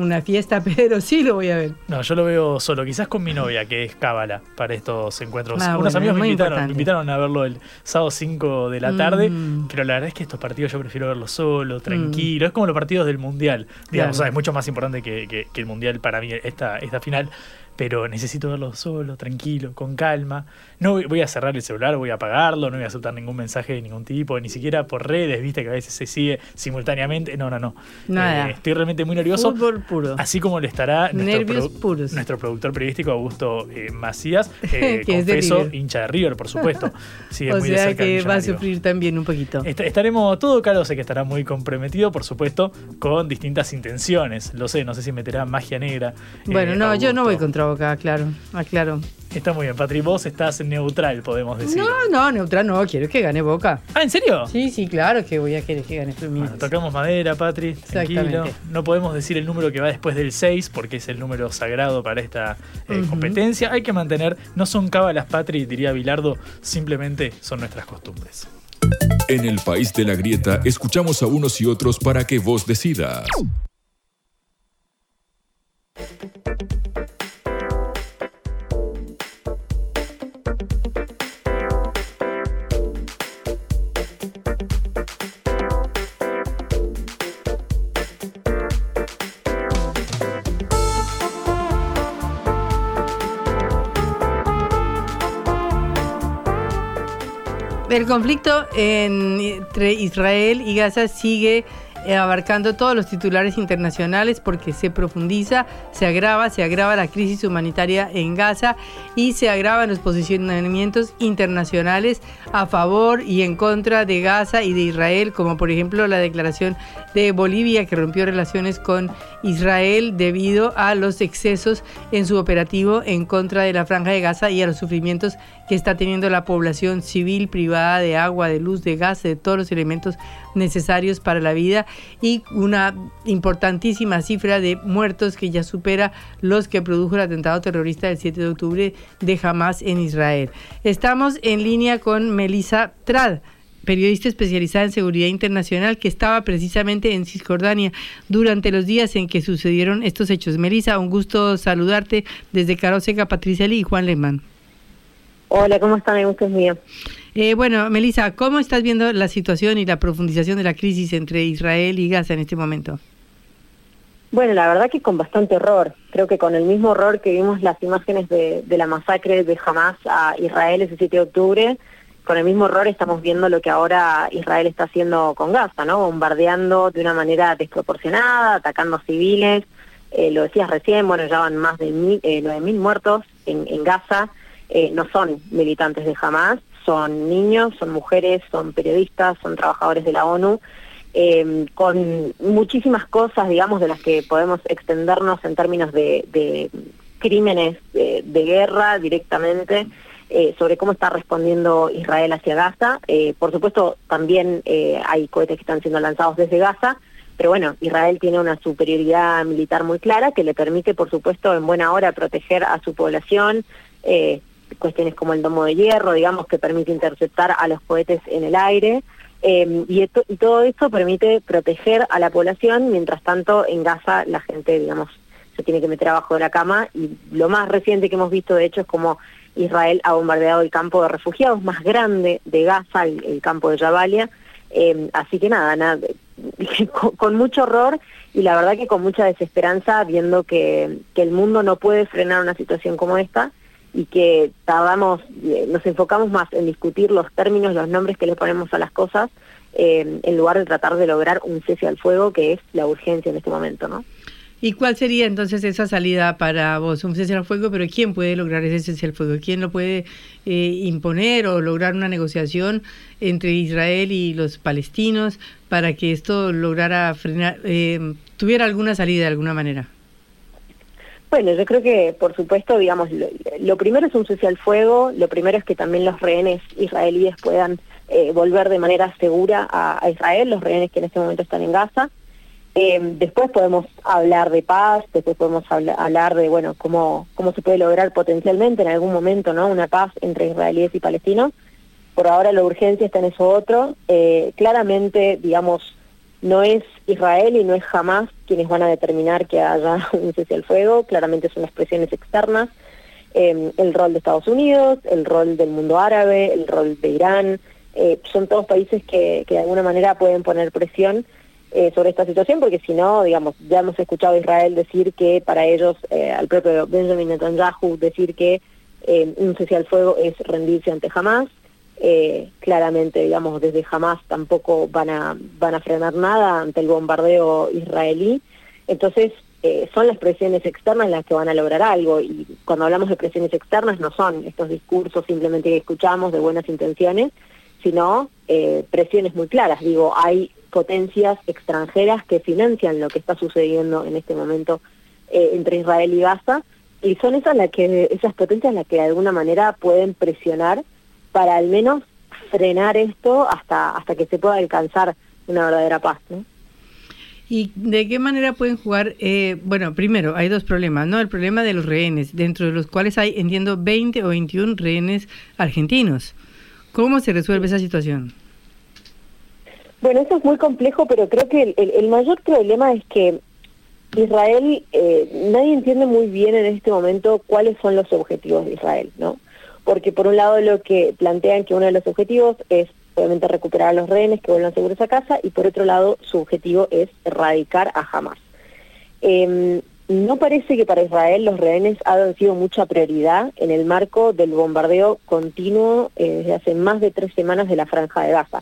una fiesta, pero sí lo voy a ver. No, yo lo veo solo, quizás con mi novia, que es cábala para estos encuentros. Ah, Unos bueno, amigos me invitaron, me invitaron a verlo el sábado 5 de la tarde, Mm. pero la verdad es que estos partidos yo prefiero verlos solo, tranquilo. Es como los partidos del Mundial, digamos, Claro. o sea, es mucho más importante que, que- que el Mundial para mí esta, esta final. Pero necesito verlo solo, tranquilo, con calma. No voy- a cerrar el celular, voy a apagarlo, no voy a aceptar ningún mensaje de ningún tipo, ni siquiera por redes, viste que a veces se sigue simultáneamente. No, no, no. Nada. Eh, estoy realmente muy nervioso. Fútbol puro. Así como lo estará nuestro, productor periodístico Augusto eh, Macías, eh, Que es de confeso, River. hincha de River, por supuesto. O muy de sea cerca al que va a sufrir también un poquito. Est- estaremos, todo Caro sé que estará muy comprometido, por supuesto, con distintas intenciones. Lo sé, no sé si meterá magia negra. eh, Bueno, no, yo no voy contra Boca, claro, aclaro. Está muy bien, Patri, vos estás neutral, podemos decir. No, no, neutral no, quiero que gane Boca. Ah, ¿en serio? Sí, sí, claro que voy a querer que gane Fluminense. Bueno, tocamos madera, Patri, tranquilo. No podemos decir el número que va después del 6 porque es el número sagrado para esta eh, competencia. Hay que mantener, no son cábalas, Patri, diría Bilardo, simplemente son nuestras costumbres. En el país de la grieta escuchamos a unos y otros para que vos decidas. El conflicto en- entre Israel y Gaza sigue abarcando todos los titulares internacionales porque se profundiza, se agrava, se agrava la crisis humanitaria en Gaza y se agravan los posicionamientos internacionales a favor y en contra de Gaza y de Israel, como por ejemplo la declaración de Bolivia que rompió relaciones con Israel debido a los excesos en su operativo en contra de la franja de Gaza y a los sufrimientos que está teniendo la población civil privada de agua, de luz, de gas, de todos los elementos necesarios para la vida y una importantísima cifra de muertos que ya supera los que produjo el atentado terrorista del 7 de octubre de Hamas en Israel. Estamos en línea con Melissa Trad periodista especializada en seguridad internacional que estaba precisamente en Cisjordania durante los días en que sucedieron estos hechos. Melissa, un gusto saludarte desde Caroseca, Patricia Lee y Juan Lehmann. Hola, ¿cómo están? El es mío. Eh, bueno, Melissa, ¿cómo estás viendo la situación y la profundización de la crisis entre Israel y Gaza en este momento? Bueno, la verdad que con bastante horror. Creo que con el mismo horror que vimos las imágenes de, la masacre de Hamas a Israel ese 7 de octubre, con el mismo horror estamos viendo lo que ahora Israel está haciendo con Gaza, ¿no? Bombardeando de una manera desproporcionada, atacando civiles. Eh, lo decías recién, bueno, ya van más de mil, eh, 9.000 muertos en, en Gaza. Eh, no son militantes de Hamas, son niños, son mujeres, son periodistas, son trabajadores de la ONU. eh, con muchísimas cosas, digamos, de las que podemos extendernos en términos de, crímenes de, guerra directamente, eh, sobre cómo está respondiendo Israel hacia Gaza. Eh, por supuesto, también hay cohetes que están siendo lanzados desde Gaza, pero bueno, Israel tiene una superioridad militar muy clara que le permite, por supuesto, en buena hora proteger a su población. Cuestiones como el domo de hierro, digamos, que permite interceptar a los cohetes en el aire. Eh, y, todo esto permite proteger a la población, mientras tanto en Gaza la gente, digamos, se tiene que meter abajo de la cama y lo más reciente que hemos visto de hecho es como Israel ha bombardeado el campo de refugiados más grande de Gaza, el, campo de Jabalia. Eh, así que nada, nada con, mucho horror y la verdad que con mucha desesperanza viendo que el mundo no puede frenar una situación como esta y que tardamos, eh, nos enfocamos más en discutir los términos, los nombres que le ponemos a las cosas, eh, en lugar de tratar de lograr un cese al fuego, que es la urgencia en este momento, ¿no? ¿Y cuál sería entonces esa salida para vos? Un cese al fuego, pero ¿quién puede lograr ese cese al fuego? ¿Quién lo puede eh, imponer o lograr una negociación entre Israel y los palestinos para que esto lograra frenar, eh, tuviera alguna salida de alguna manera? Bueno, yo creo que, por supuesto, digamos, lo, primero es un cese al fuego, lo primero es que también los rehenes israelíes puedan eh, volver de manera segura a, Israel, los rehenes que en este momento están en Gaza. Eh, después podemos hablar de paz, después podemos habla- hablar de, bueno, cómo, cómo se puede lograr potencialmente en algún momento, ¿no? Una paz entre israelíes y palestinos. Por ahora la urgencia está en eso otro. Eh, claramente, digamos, no es Israel y no es jamás quienes van a determinar que haya un cese al fuego, claramente son las presiones externas, eh, el rol de Estados Unidos, el rol del mundo árabe, el rol de Irán, eh, son todos países que, que, de alguna manera pueden poner presión eh, sobre esta situación, porque si no, digamos, ya hemos escuchado a Israel decir que para ellos, eh, al propio Benjamin Netanyahu, decir que eh, un cese al fuego es rendirse ante Hamas. Eh, claramente, digamos, desde Hamas tampoco van a, van a frenar nada ante el bombardeo israelí. Entonces, eh, son las presiones externas las que van a lograr algo. Y cuando hablamos de presiones externas, no son estos discursos simplemente que escuchamos de buenas intenciones, sino eh, presiones muy claras. Digo, hay potencias extranjeras que financian lo que está sucediendo en este momento eh, entre Israel y Gaza, y son esas, las que, esas potencias las que de alguna manera pueden presionar para al menos frenar esto hasta, hasta que se pueda alcanzar una verdadera paz. ¿no? ¿Y de qué manera pueden jugar? Eh, bueno, primero, hay dos problemas, ¿no? El problema de los rehenes, dentro de los cuales hay, entiendo, 20 o 21 rehenes argentinos. ¿Cómo se resuelve esa situación? Bueno, eso es muy complejo, pero creo que el, el, el mayor problema es que Israel, eh, nadie entiende muy bien en este momento cuáles son los objetivos de Israel, ¿no? Porque por un lado lo que plantean que uno de los objetivos es obviamente recuperar a los rehenes que vuelvan seguros a casa y por otro lado su objetivo es erradicar a Hamas. Eh, no parece que para Israel los rehenes hayan sido mucha prioridad en el marco del bombardeo continuo eh, desde hace más de tres semanas de la franja de Gaza.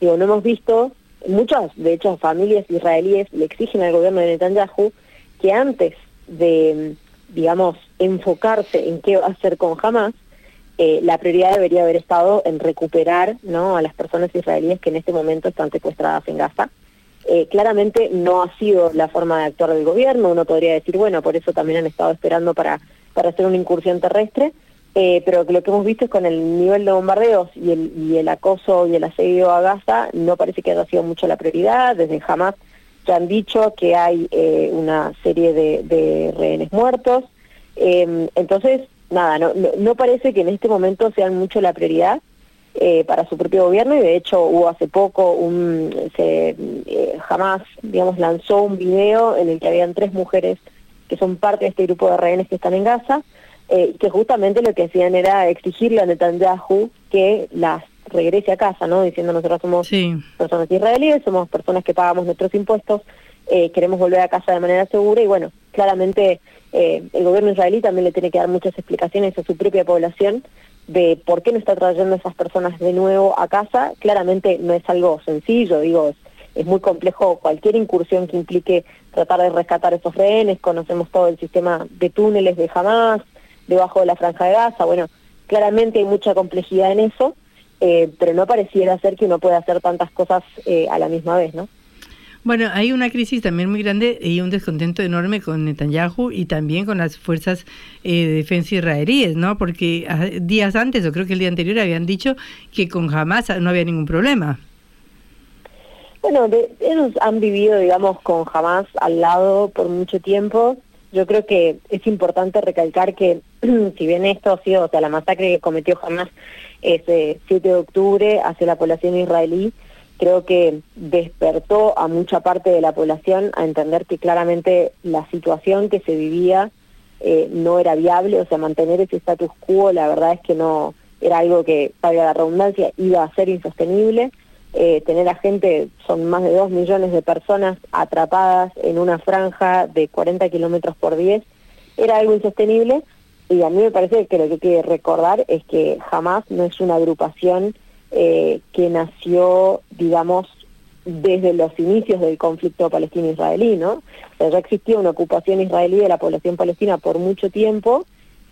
Digo, no hemos visto, muchas, de hecho, familias israelíes le exigen al gobierno de Netanyahu que antes de, digamos, enfocarse en qué hacer con Hamas, eh, la prioridad debería haber estado en recuperar a las personas israelíes que en este momento están secuestradas en Gaza. Eh, claramente no ha sido la forma de actuar del gobierno, uno podría decir, bueno, por eso también han estado esperando para, para hacer una incursión terrestre, eh, pero lo que hemos visto es con el nivel de bombardeos y el, acoso y el asedio a Gaza, no parece que haya sido mucho la prioridad, desde jamás ya han dicho que hay una serie de, rehenes muertos, eh, entonces, nada, no, no, no, parece que en este momento sean mucho la prioridad eh, para su propio gobierno y de hecho hubo hace poco un, se, jamás, digamos, lanzó un video en el que habían tres mujeres que son parte de este grupo de rehenes que están en Gaza, eh, que justamente lo que hacían era exigirle a Netanyahu que las regrese a casa, ¿no? Diciendo nosotros somos sí. personas israelíes, somos personas que pagamos nuestros impuestos, eh, queremos volver a casa de manera segura y bueno, claramente eh, el gobierno israelí también le tiene que dar muchas explicaciones a su propia población de por qué no está trayendo a esas personas de nuevo a casa. Claramente no es algo sencillo, digo, es, muy complejo cualquier incursión que implique tratar de rescatar esos rehenes, conocemos todo el sistema de túneles de Hamas, debajo de la franja de Gaza, bueno, claramente hay mucha complejidad en eso, eh, pero no pareciera ser que uno pueda hacer tantas cosas eh, a la misma vez, ¿no? Bueno, hay una crisis también muy grande y un descontento enorme con Netanyahu y también con las fuerzas eh, de defensa israelíes, ¿no? Porque días antes, o creo que el día anterior, habían dicho que con Hamas no había ningún problema. Bueno, de, ellos han vivido, digamos, con Hamas al lado por mucho tiempo. Yo creo que es importante recalcar que, si bien esto ha sido, o sea, la masacre que cometió Hamas ese 7 de octubre hacia la población israelí, creo que despertó a mucha parte de la población a entender que claramente la situación que se vivía eh, no era viable, o sea, mantener ese status quo, la verdad es que no era algo que, para la redundancia, iba a ser insostenible. Eh, tener a gente, son más de dos millones de personas atrapadas en una franja de 40 kilómetros por 10, era algo insostenible. Y a mí me parece que lo que hay que recordar es que jamás no es una agrupación eh, que nació, digamos, desde los inicios del conflicto palestino-israelí, ¿no? O sea, ya existía una ocupación israelí de la población palestina por mucho tiempo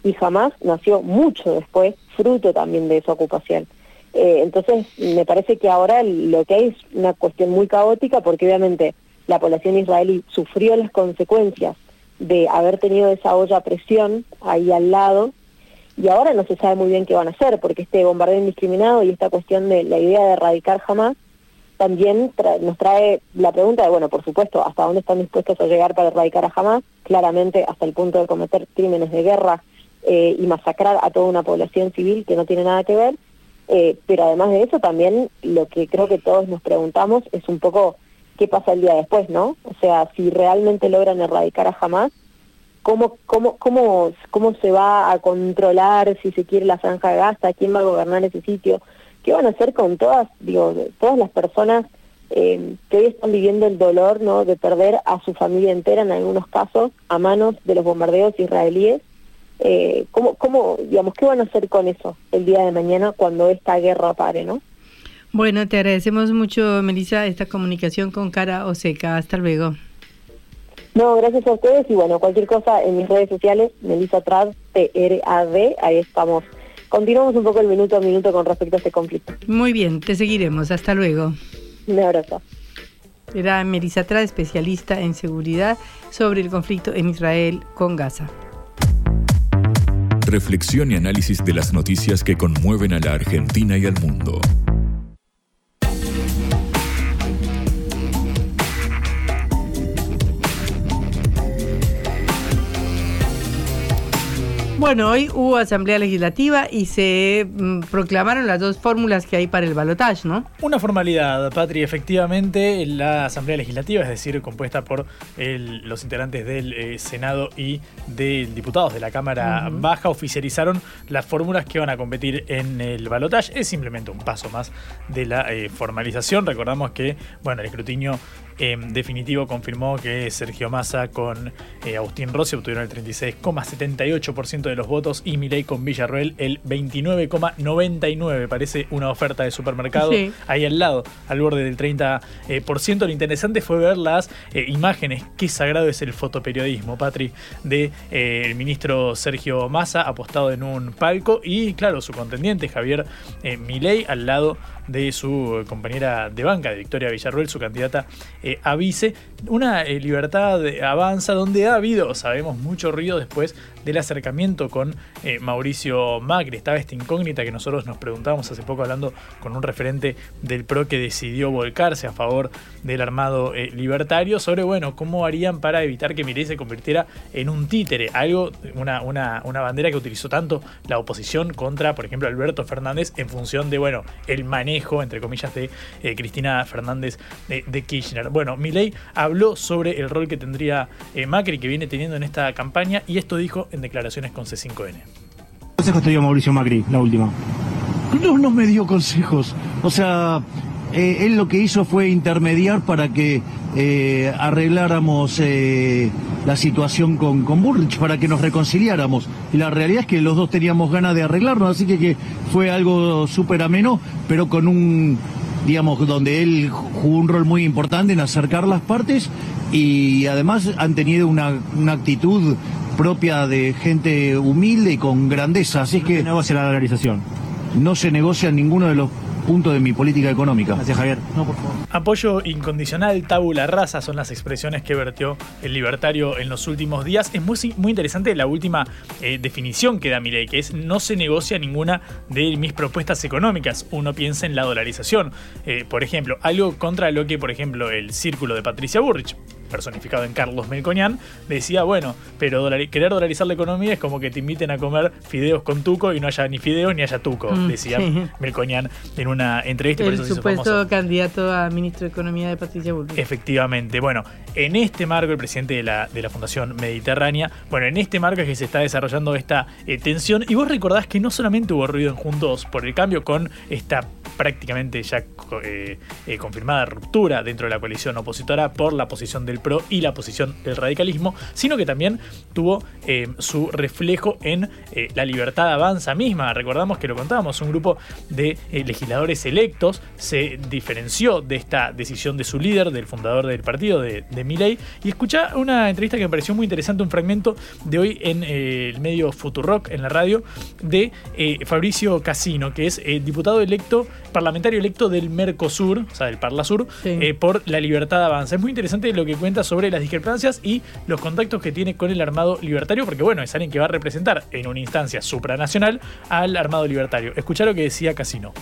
y jamás nació mucho después, fruto también de esa ocupación. Eh, entonces, me parece que ahora lo que hay es una cuestión muy caótica porque obviamente la población israelí sufrió las consecuencias de haber tenido esa olla a presión ahí al lado y ahora no se sabe muy bien qué van a hacer porque este bombardeo indiscriminado y esta cuestión de la idea de erradicar jamás también nos trae la pregunta de, bueno, por supuesto, hasta dónde están dispuestos a llegar para erradicar a Hamas, claramente hasta el punto de cometer crímenes de guerra eh, y masacrar a toda una población civil que no tiene nada que ver, eh, pero además de eso también lo que creo que todos nos preguntamos es un poco qué pasa el día después, ¿no? O sea, si realmente logran erradicar a Hamas, ¿cómo, cómo, cómo, cómo se va a controlar, si se quiere, la franja de Gaza? ¿Quién va a gobernar ese sitio? ¿Qué van a hacer con todas, digo, todas las personas eh, que hoy están viviendo el dolor, ¿no?, de perder a su familia entera, en algunos casos, a manos de los bombardeos israelíes? Eh, ¿cómo, ¿Cómo, digamos, qué van a hacer con eso el día de mañana cuando esta guerra pare, no? Bueno, te agradecemos mucho, Melissa, esta comunicación con Cara Oseca. Hasta luego. No, gracias a ustedes y bueno, cualquier cosa en mis redes sociales, Melissa Trad, T-R-A-D, ahí estamos. Continuamos un poco el minuto a minuto con respecto a este conflicto. Muy bien, te seguiremos. Hasta luego. Un abrazo. Era Melissa Trad, especialista en seguridad sobre el conflicto en Israel con Gaza. Reflexión y análisis de las noticias que conmueven a la Argentina y al mundo. Bueno, hoy hubo asamblea legislativa y se mm, proclamaron las dos fórmulas que hay para el balotaje, ¿no? Una formalidad, Patri. Efectivamente, la asamblea legislativa, es decir, compuesta por los integrantes del eh, Senado y de diputados de la Cámara Baja, oficializaron las fórmulas que van a competir en el balotaje. Es simplemente un paso más de la eh, formalización. Recordamos que, bueno, el escrutinio definitivo confirmó que Sergio Massa con eh, Agustín Rossi obtuvieron el 36,78% de los votos y Milei con Villarroel el 29,99%. Parece una oferta de supermercado ahí al lado, al borde del 30%. Eh, Lo interesante fue ver las eh, imágenes. Qué sagrado es el fotoperiodismo, Patri, de el ministro Sergio Massa apostado en un palco y, claro, su contendiente Javier Milei al lado de su compañera de banca, de Victoria Villarruel, su candidata eh, a vice. Una eh, libertad avanza donde ha habido, sabemos, mucho ruido después del acercamiento con eh, Mauricio Macri. Estaba esta incógnita que nosotros nos preguntábamos hace poco hablando con un referente del PRO que decidió volcarse a favor del armado libertario sobre, bueno, cómo harían para evitar que Milei se convirtiera en un títere, algo, una, una, una bandera que utilizó tanto la oposición contra, por ejemplo, Alberto Fernández en función de, bueno, el manejo entre comillas, de eh, Cristina Fernández de, Kirchner. Bueno, Milei habló sobre el rol que tendría eh, Macri, que viene teniendo en esta campaña, y esto dijo en declaraciones con C5N. ¿Qué consejos te dio Mauricio Macri, la última? No, no me dio consejos. O sea, eh, él lo que hizo fue intermediar para que eh, arregláramos eh, la situación con, con Burrich, para que nos reconciliáramos. Y la realidad es que los dos teníamos ganas de arreglarnos, así que, que fue algo súper ameno, pero con un, digamos, donde él jugó un rol muy importante en acercar las partes y además han tenido una, una actitud propia de gente humilde y con grandeza, así que... No se negocia la. No se negocia ninguno de los punto de mi política económica. Gracias, Javier. No, por favor. Apoyo incondicional, tabula rasa son las expresiones que vertió el libertario en los últimos días. Es muy, muy interesante la última eh, definición que da Milei, que es no se negocia ninguna de mis propuestas económicas. Uno piensa en la dolarización. Eh, por ejemplo, algo contra lo que, por ejemplo, el círculo de Patricia Burrich personificado en Carlos Melconian, decía, bueno, pero querer dolarizar la economía es como que te inviten a comer fideos con tuco y no haya ni fideos ni haya tuco, mm, decía Melconian en una entrevista. El supuesto candidato a ministro de Economía de Patricia Bullrich. Efectivamente. Bueno, en este marco, el presidente de la, de la Fundación Mediterránea, bueno, en este marco es que se está desarrollando esta eh, tensión. Y vos recordás que no solamente hubo ruido en Juntos por el Cambio con esta prácticamente ya eh, eh, confirmada ruptura dentro de la coalición opositora por la posición del PRO y la posición del radicalismo, sino que también tuvo eh, su reflejo en la libertad avanza misma. Recordamos que lo contábamos, un grupo de legisladores electos se diferenció de esta decisión de su líder, del fundador del partido, de, de y escucha una entrevista que me pareció muy interesante, un fragmento de hoy en el medio Futurock, en la radio, de Fabricio Casino, que es diputado electo parlamentario electo del Mercosur, o sea, del Parlasur, eh, por la libertad avanza. Es muy interesante lo que cuenta sobre las discrepancias y los contactos que tiene con el armado libertario, porque bueno, es alguien que va a representar en una instancia supranacional al armado libertario. Escuchá lo que decía Casino.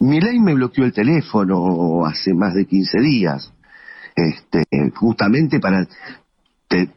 Mi ley me bloqueó el teléfono hace más de 15 días, este, justamente para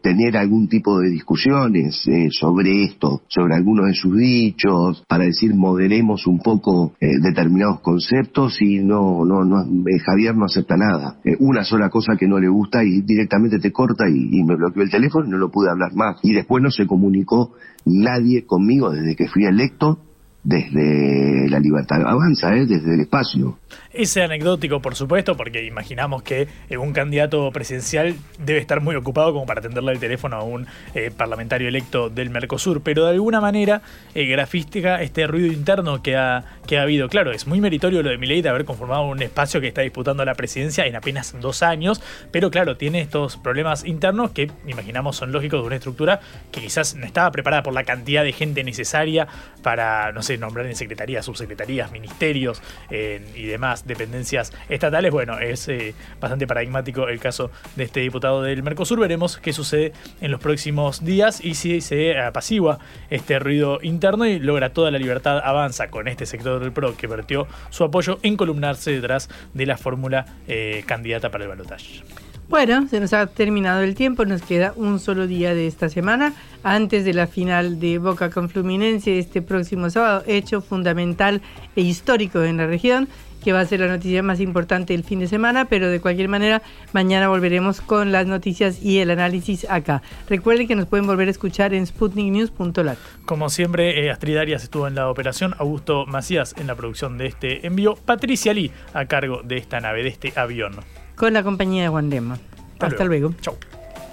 tener algún tipo de discusiones eh, sobre esto, sobre algunos de sus dichos, para decir moderemos un poco eh, determinados conceptos y no, no, no eh, Javier no acepta nada. una sola cosa que no le gusta y directamente te corta y, y me bloqueó el teléfono y no lo pude hablar más. Y después no se comunicó nadie conmigo desde que fui electo desde la libertad avanza, ¿eh? desde el espacio. Ese anecdótico, por supuesto, porque imaginamos que eh, un candidato presidencial debe estar muy ocupado como para atenderle el teléfono a un eh, parlamentario electo del Mercosur, pero de alguna manera eh, grafística este ruido interno que ha, que ha habido. Claro, es muy meritorio lo de Milei de haber conformado un espacio que está disputando la presidencia en apenas dos años, pero claro, tiene estos problemas internos que imaginamos son lógicos de una estructura que quizás no estaba preparada por la cantidad de gente necesaria para, no sé, nombrar en secretarías, subsecretarías, ministerios y demás dependencias estatales. Bueno, es eh, bastante paradigmático el caso de este diputado del Mercosur. Veremos qué sucede en los próximos días y si se apacigua este ruido interno y logra toda la libertad avanza con este sector del PRO que vertió su apoyo en columnarse detrás de la fórmula eh, candidata para el balotaje. Bueno, se nos ha terminado el tiempo, nos queda un solo día de esta semana antes de la final de Boca con Fluminense este próximo sábado, hecho fundamental e histórico en la región que va a ser la noticia más importante del fin de semana, pero de cualquier manera mañana volveremos con las noticias y el análisis acá. Recuerden que nos pueden volver a escuchar en sputniknews.lat. Como siempre, eh, Astrid Arias estuvo en la operación, Augusto Macías en la producción de este envío, Patricia Lee a cargo de esta nave, de este avión. Con la compañía de Guandema. Hasta, luego. luego. Chau.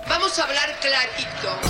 Vamos a hablar clarito.